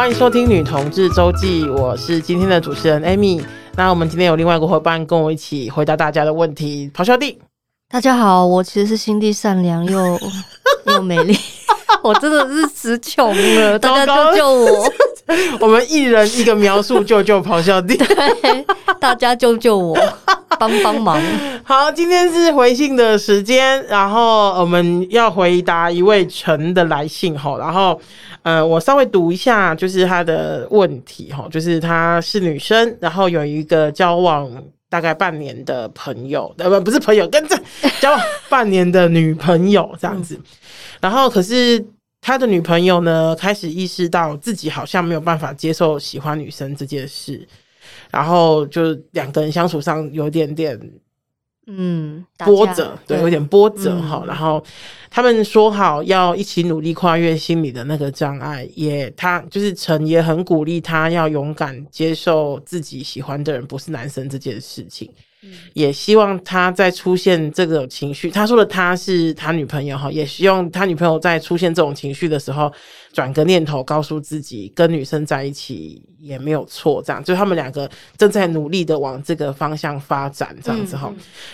欢迎收听《女同志周记》，我是今天的主持人 Amy。那我们今天有另外一个伙伴跟我一起回答大家的问题，咆哮帝。大家好，我其实是心地善良又 又美丽，我真的是词穷了，大家救救我！我们一人一个描述，救救咆哮帝。对，大家救救我，帮帮忙。好，今天是回信的时间，然后我们要回答一位陈的来信哈，然后。呃，我稍微读一下，就是他的问题哈，就是她是女生，然后有一个交往大概半年的朋友，呃，不，不是朋友，跟这交往半年的女朋友这样子，然后可是他的女朋友呢，开始意识到自己好像没有办法接受喜欢女生这件事，然后就两个人相处上有点点。嗯，波折，对，有点波折哈。然后他们说好要一起努力跨越心里的那个障碍，也他就是陈也很鼓励他要勇敢接受自己喜欢的人不是男生这件事情。也希望他在出现这个情绪，他说的他是他女朋友哈，也希望他女朋友在出现这种情绪的时候，转个念头，告诉自己跟女生在一起也没有错，这样就他们两个正在努力的往这个方向发展，这样子哈。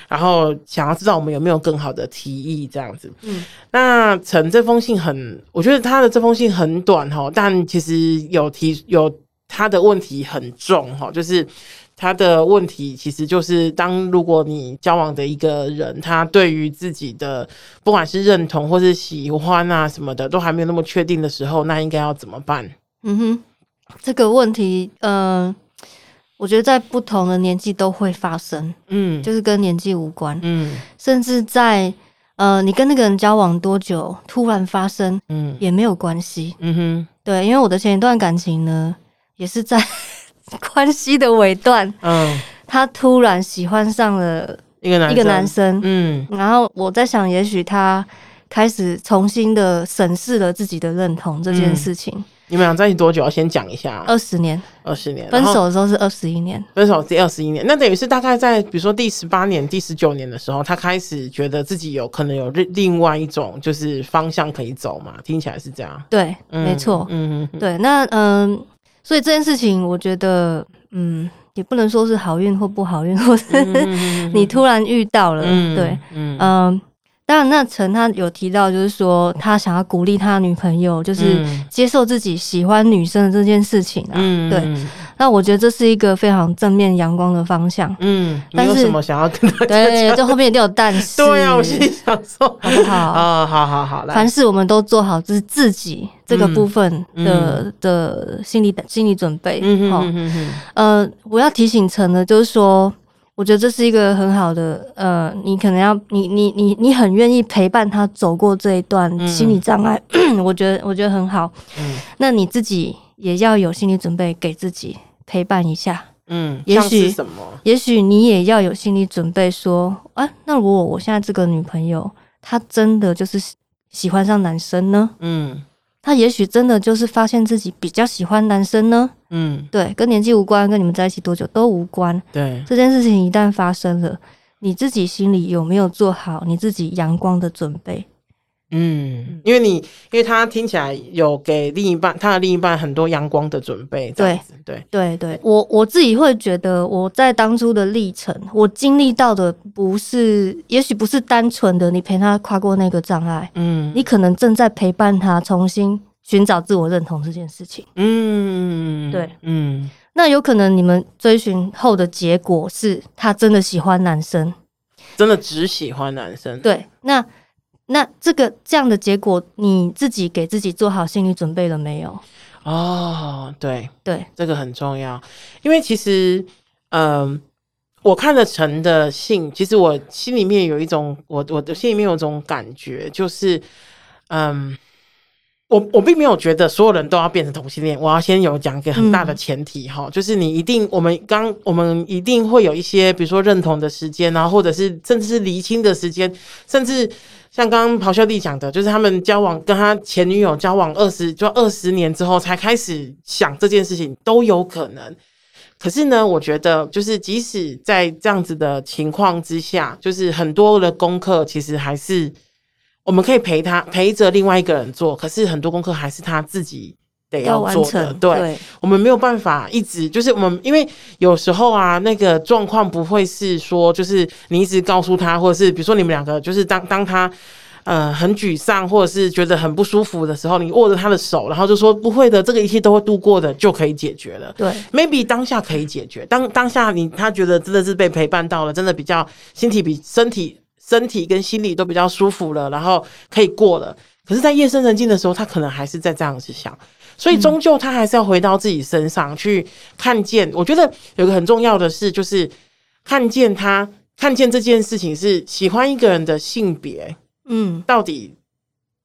然后想要知道我们有没有更好的提议，这样子。嗯，那陈这封信很，我觉得他的这封信很短哈，但其实有提有他的问题很重哈，就是。他的问题其实就是，当如果你交往的一个人，他对于自己的不管是认同或是喜欢啊什么的，都还没有那么确定的时候，那应该要怎么办？嗯哼，这个问题，嗯、呃，我觉得在不同的年纪都会发生，嗯，就是跟年纪无关，嗯，甚至在呃，你跟那个人交往多久，突然发生，嗯，也没有关系，嗯哼，对，因为我的前一段感情呢，也是在。关系的尾段，嗯，他突然喜欢上了一个男一个男生，嗯，然后我在想，也许他开始重新的审视了自己的认同这件事情。嗯、你们俩在一起多久？要先讲一下。二十年，二十年。分手的时候是二十一年，分手第二十一年，那等于是大概在比如说第十八年、第十九年的时候，他开始觉得自己有可能有另另外一种就是方向可以走嘛？听起来是这样。对，嗯、没错，嗯嗯，对，那嗯。呃所以这件事情，我觉得，嗯，也不能说是好运或不好运，或是你突然遇到了，嗯、对，嗯，呃、当然，那陈他有提到，就是说他想要鼓励他女朋友，就是接受自己喜欢女生的这件事情啊，嗯、对。那我觉得这是一个非常正面阳光的方向。嗯，但是你有什么想要跟大家？对，这后面一定有但是。对呀、啊，我心里想说，好不好？啊、哦，好好好，来。凡事我们都做好，就是自己这个部分的、嗯、的心理心理准备。嗯哼，嗯哼。呃，我要提醒陈的，就是说，我觉得这是一个很好的，呃，你可能要，你你你你很愿意陪伴他走过这一段心理障碍，嗯、我觉得我觉得很好。嗯，那你自己也要有心理准备，给自己。陪伴一下，嗯，也许什么？也许你也要有心理准备，说，啊，那如果我现在这个女朋友，她真的就是喜欢上男生呢？嗯，她也许真的就是发现自己比较喜欢男生呢？嗯，对，跟年纪无关，跟你们在一起多久都无关。对，这件事情一旦发生了，你自己心里有没有做好你自己阳光的准备？嗯，因为你，因为他听起来有给另一半，他的另一半很多阳光的准备，对。对对对，我我自己会觉得，我在当初的历程，我经历到的不是，也许不是单纯的你陪他跨过那个障碍，嗯，你可能正在陪伴他重新寻找自我认同这件事情，嗯，对，嗯，那有可能你们追寻后的结果是他真的喜欢男生，真的只喜欢男生，对，那。那这个这样的结果，你自己给自己做好心理准备了没有？哦，对对，这个很重要，因为其实，嗯、呃，我看了陈的信，其实我心里面有一种，我我的心里面有一种感觉，就是，嗯、呃。我我并没有觉得所有人都要变成同性恋。我要先有讲一个很大的前提哈，嗯、就是你一定，我们刚我们一定会有一些，比如说认同的时间，然后或者是甚至是厘清的时间，甚至像刚刚咆哮帝讲的，就是他们交往跟他前女友交往二十就二十年之后才开始想这件事情都有可能。可是呢，我觉得就是即使在这样子的情况之下，就是很多的功课其实还是。我们可以陪他陪着另外一个人做，可是很多功课还是他自己得要做的。对，对我们没有办法一直就是我们，因为有时候啊，那个状况不会是说，就是你一直告诉他，或者是比如说你们两个，就是当当他。呃，很沮丧，或者是觉得很不舒服的时候，你握着他的手，然后就说不会的，这个一切都会度过的，就可以解决了。对，maybe 当下可以解决，当当下你他觉得真的是被陪伴到了，真的比较身体比身体身体跟心理都比较舒服了，然后可以过了。可是，在夜深人静的时候，他可能还是在这样子想，所以终究他还是要回到自己身上、嗯、去看见。我觉得有个很重要的事，就是看见他看见这件事情是喜欢一个人的性别。嗯，到底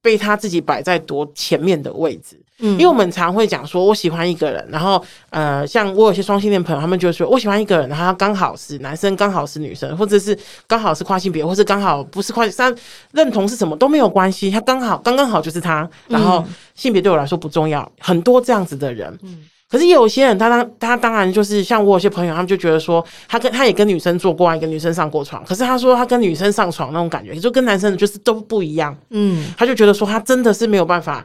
被他自己摆在多前面的位置？嗯，因为我们常会讲说，我喜欢一个人，然后呃，像我有些双性恋朋友，他们就说我喜欢一个人，然后他刚好是男生，刚好是女生，或者是刚好是跨性别，或是刚好不是跨性，他认同是什么都没有关系，他刚好刚刚好就是他，然后性别对我来说不重要，很多这样子的人。嗯。可是也有些人，他当他当然就是像我有些朋友，他们就觉得说，他跟他也跟女生做过爱，跟女生上过床。可是他说他跟女生上床那种感觉，就跟男生就是都不一样。嗯，他就觉得说他真的是没有办法，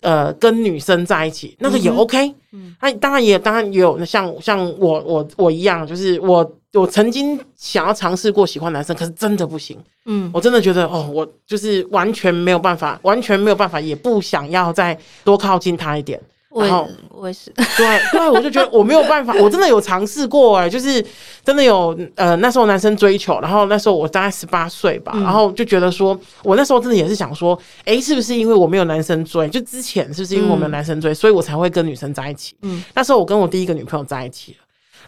呃，跟女生在一起，那个也 OK。嗯，他当然也当然也有像像我我我一样，就是我我曾经想要尝试过喜欢男生，可是真的不行。嗯，我真的觉得哦，我就是完全没有办法，完全没有办法，也不想要再多靠近他一点。然后我也是，对对，我就觉得我没有办法，我真的有尝试过哎、欸，就是真的有呃，那时候男生追求，然后那时候我大概十八岁吧，然后就觉得说，我那时候真的也是想说，哎，是不是因为我没有男生追？就之前是不是因为我没有男生追，所以我才会跟女生在一起？嗯，那时候我跟我第一个女朋友在一起了，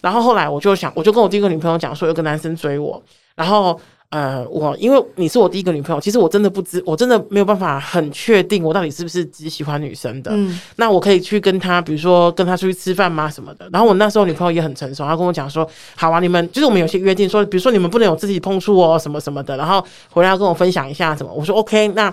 然后后来我就想，我就跟我第一个女朋友讲说，有个男生追我，然后。呃，我因为你是我第一个女朋友，其实我真的不知，我真的没有办法很确定我到底是不是只喜欢女生的。嗯，那我可以去跟她，比如说跟她出去吃饭吗？什么的。然后我那时候女朋友也很成熟，她跟我讲说，好啊，你们就是我们有些约定说，比如说你们不能有肢体碰触哦，什么什么的。然后回来要跟我分享一下什么。我说 OK，那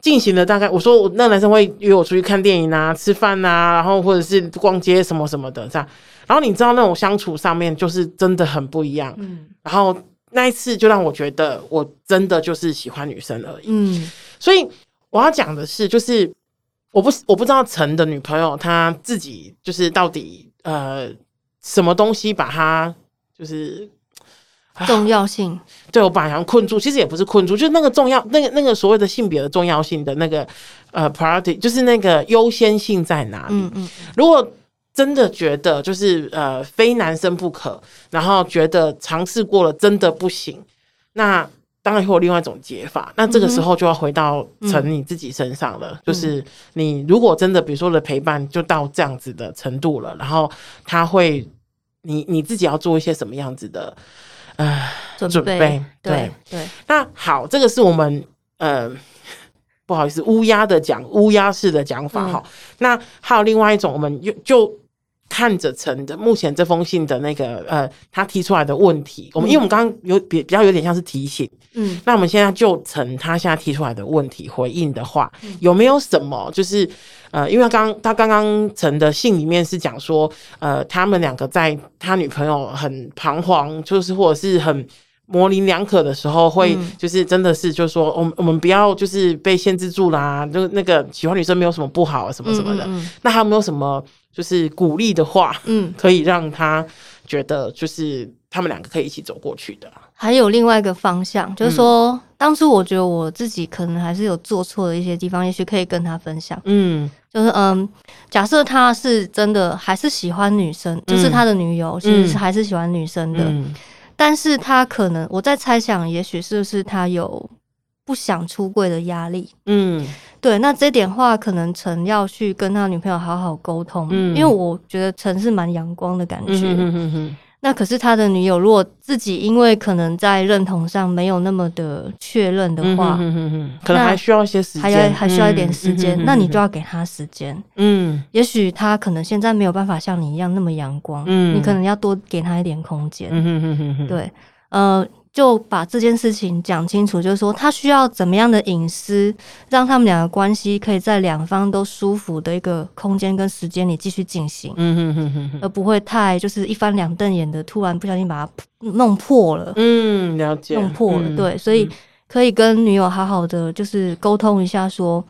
进行了大概，我说我那个男生会约我出去看电影啊、吃饭啊，然后或者是逛街什么什么的这样。然后你知道那种相处上面就是真的很不一样。嗯，然后。那一次就让我觉得，我真的就是喜欢女生而已。嗯，所以我要讲的是，就是我不我不知道陈的女朋友她自己就是到底呃什么东西把她就是重要性，对我把她困住，其实也不是困住，就是那个重要那个那个所谓的性别的重要性的那个呃 priority，就是那个优先性在哪里？嗯嗯，如果。真的觉得就是呃非男生不可，然后觉得尝试过了真的不行，那当然会有另外一种解法。那这个时候就要回到成你自己身上了，就是你如果真的比如说的陪伴就到这样子的程度了，然后他会你你自己要做一些什么样子的呃准备？对对，对。那好，这个是我们呃。不好意思，乌鸦的讲乌鸦式的讲法哈、嗯。那还有另外一种，我们就就看着陈的目前这封信的那个呃，他提出来的问题。我们、嗯、因为我们刚刚有比比较有点像是提醒，嗯，那我们现在就陈他现在提出来的问题回应的话，嗯、有没有什么就是呃，因为他刚他刚刚陈的信里面是讲说，呃，他们两个在他女朋友很彷徨，就是或者是很。模棱两可的时候，会就是真的是，就是说，我们我们不要就是被限制住啦，就那个喜欢女生没有什么不好，什么什么的。那还有没有什么就是鼓励的话，嗯，可以让他觉得就是他们两个可以一起走过去的。还有另外一个方向，就是说，当初我觉得我自己可能还是有做错的一些地方，也许可以跟他分享。嗯，就是嗯，假设他是真的还是喜欢女生，就是他的女友其实是还是喜欢女生的。但是他可能，我在猜想，也许是不是他有不想出柜的压力？嗯，对。那这点话，可能陈要去跟他女朋友好好沟通。嗯，因为我觉得陈是蛮阳光的感觉。嗯哼哼哼。那可是他的女友，如果自己因为可能在认同上没有那么的确认的话，可能还需要一些时间，还要还需要一点时间，嗯，那你就要给他时间。嗯，也许他可能现在没有办法像你一样那么阳光，嗯，你可能要多给他一点空间。嗯对，呃。就把这件事情讲清楚，就是说他需要怎么样的隐私，让他们两个关系可以在两方都舒服的一个空间跟时间里继续进行，嗯哼哼哼，而不会太就是一翻两瞪眼的，突然不小心把它弄破了，嗯，了解，弄破了，嗯、对，所以可以跟女友好好的就是沟通一下，说，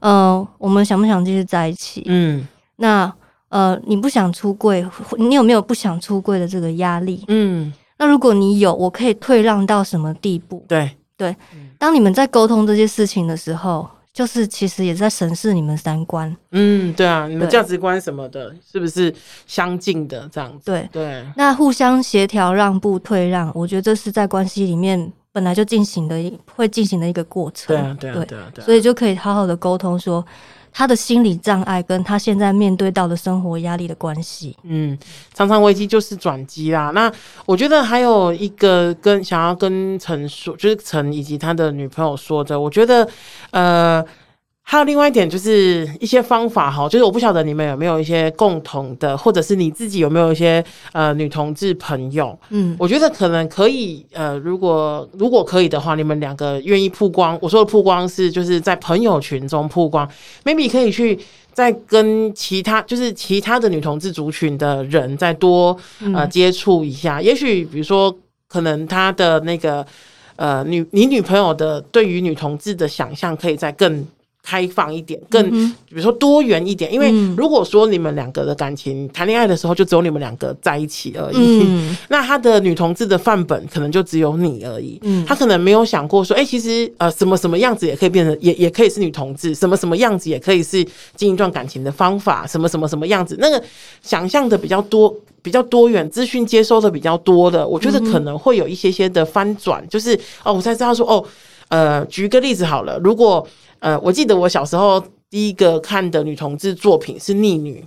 嗯、呃，我们想不想继续在一起？嗯。那呃，你不想出柜，你有没有不想出柜的这个压力？嗯，那如果你有，我可以退让到什么地步？对对，当你们在沟通这些事情的时候。就是其实也在审视你们三观，嗯，对啊，你们价值观什么的，是不是相近的这样子？对对，那互相协调、让步、退让，我觉得这是在关系里面本来就进行的，会进行的一个过程。对啊，对啊，对啊，对啊，所以就可以好好的沟通说。他的心理障碍跟他现在面对到的生活压力的关系，嗯，常常危机就是转机啦。那我觉得还有一个跟想要跟陈说，就是陈以及他的女朋友说的，我觉得呃。还有另外一点，就是一些方法哈，就是我不晓得你们有没有一些共同的，或者是你自己有没有一些呃女同志朋友，嗯，我觉得可能可以呃，如果如果可以的话，你们两个愿意曝光，我说的曝光是就是在朋友群中曝光，maybe 可以去再跟其他就是其他的女同志族群的人再多呃接触一下，嗯、也许比如说可能他的那个呃女你女朋友的对于女同志的想象可以再更。开放一点，更比如说多元一点，因为如果说你们两个的感情谈恋爱的时候就只有你们两个在一起而已，嗯、那他的女同志的范本可能就只有你而已，嗯、他可能没有想过说，哎、欸，其实呃什么什么样子也可以变成，也也可以是女同志，什么什么样子也可以是经营一段感情的方法，什么什么什么样子，那个想象的比较多，比较多元，资讯接收的比较多的，我觉得可能会有一些些的翻转，就是哦，我才知道说，哦，呃，举个例子好了，如果。呃，我记得我小时候第一个看的女同志作品是《逆女》，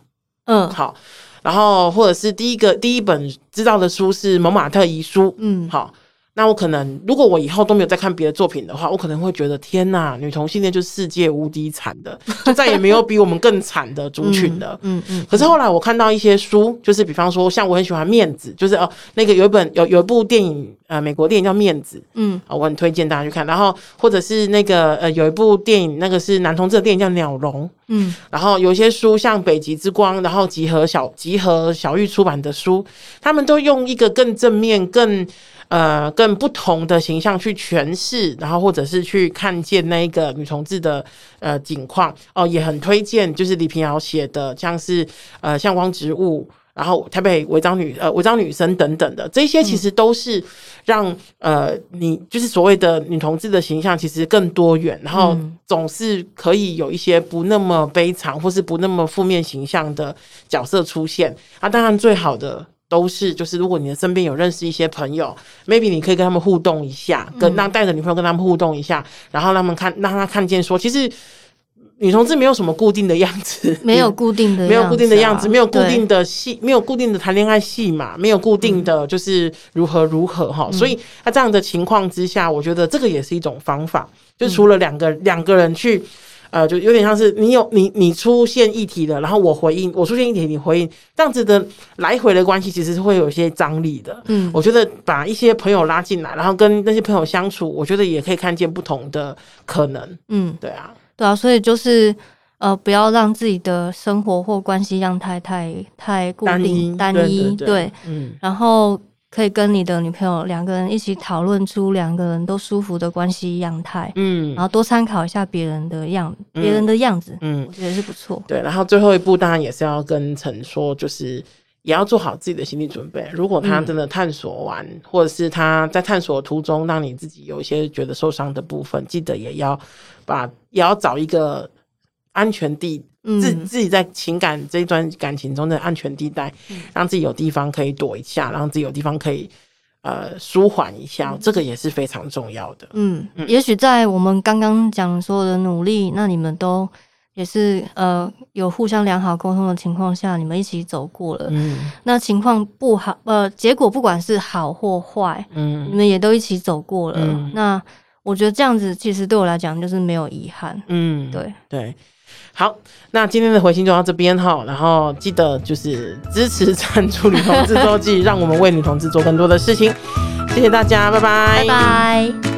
嗯，好，然后或者是第一个第一本知道的书是《蒙马特遗书》，嗯，好。那我可能，如果我以后都没有再看别的作品的话，我可能会觉得天呐，女同性恋就是世界无敌惨的，就再也没有比我们更惨的族群的。嗯嗯。可是后来我看到一些书，就是比方说，像我很喜欢《面子》，就是哦，那个有一本有有一部电影，呃，美国电影叫《面子》，嗯，啊，我很推荐大家去看。然后或者是那个呃，有一部电影，那个是男同志的电影叫《鸟笼》，嗯。然后有一些书，像《北极之光》，然后集合小集合小玉出版的书，他们都用一个更正面、更。呃，更不同的形象去诠释，然后或者是去看见那个女同志的呃景况哦，也很推荐，就是李平遥写的，像是呃向光植物，然后台北违章女呃违章女生等等的，这些其实都是让、嗯、呃你就是所谓的女同志的形象其实更多元，然后总是可以有一些不那么悲惨或是不那么负面形象的角色出现。啊，当然最好的。都是，就是如果你的身边有认识一些朋友，maybe 你可以跟他们互动一下，跟让带着女朋友跟他们互动一下，然后让他们看，让他看见说，其实女同志没有什么固定的样子，没有固定的，没有固定的样子，没有固定的戏，没有固定的谈恋爱戏嘛，没有固定的就是如何如何哈。所以在这样的情况之下，我觉得这个也是一种方法，就除了两个两个人去。呃，就有点像是你有你你出现议题了，然后我回应，我出现议题，你回应，这样子的来回的关系，其实是会有一些张力的。嗯，我觉得把一些朋友拉进来，然后跟那些朋友相处，我觉得也可以看见不同的可能。嗯，对啊，对啊，所以就是呃，不要让自己的生活或关系样态太太固定单一，对，嗯，然后。可以跟你的女朋友两个人一起讨论出两个人都舒服的关系样态，嗯，然后多参考一下别人的样，别人的样子，嗯，我觉得是不错。对，然后最后一步当然也是要跟陈说，就是也要做好自己的心理准备。如果他真的探索完，嗯、或者是他在探索途中让你自己有一些觉得受伤的部分，记得也要把也要找一个安全地。自自己在情感这一段感情中的安全地带，让自己有地方可以躲一下，让自己有地方可以呃舒缓一下，这个也是非常重要的。嗯，也许在我们刚刚讲所有的努力，那你们都也是呃有互相良好沟通的情况下，你们一起走过了。嗯，那情况不好，呃，结果不管是好或坏，嗯，你们也都一起走过了。嗯，那我觉得这样子其实对我来讲就是没有遗憾。嗯，对对。好，那今天的回信就到这边哈，然后记得就是支持赞助女同志周记，让我们为女同志做更多的事情，谢谢大家，拜拜，拜拜。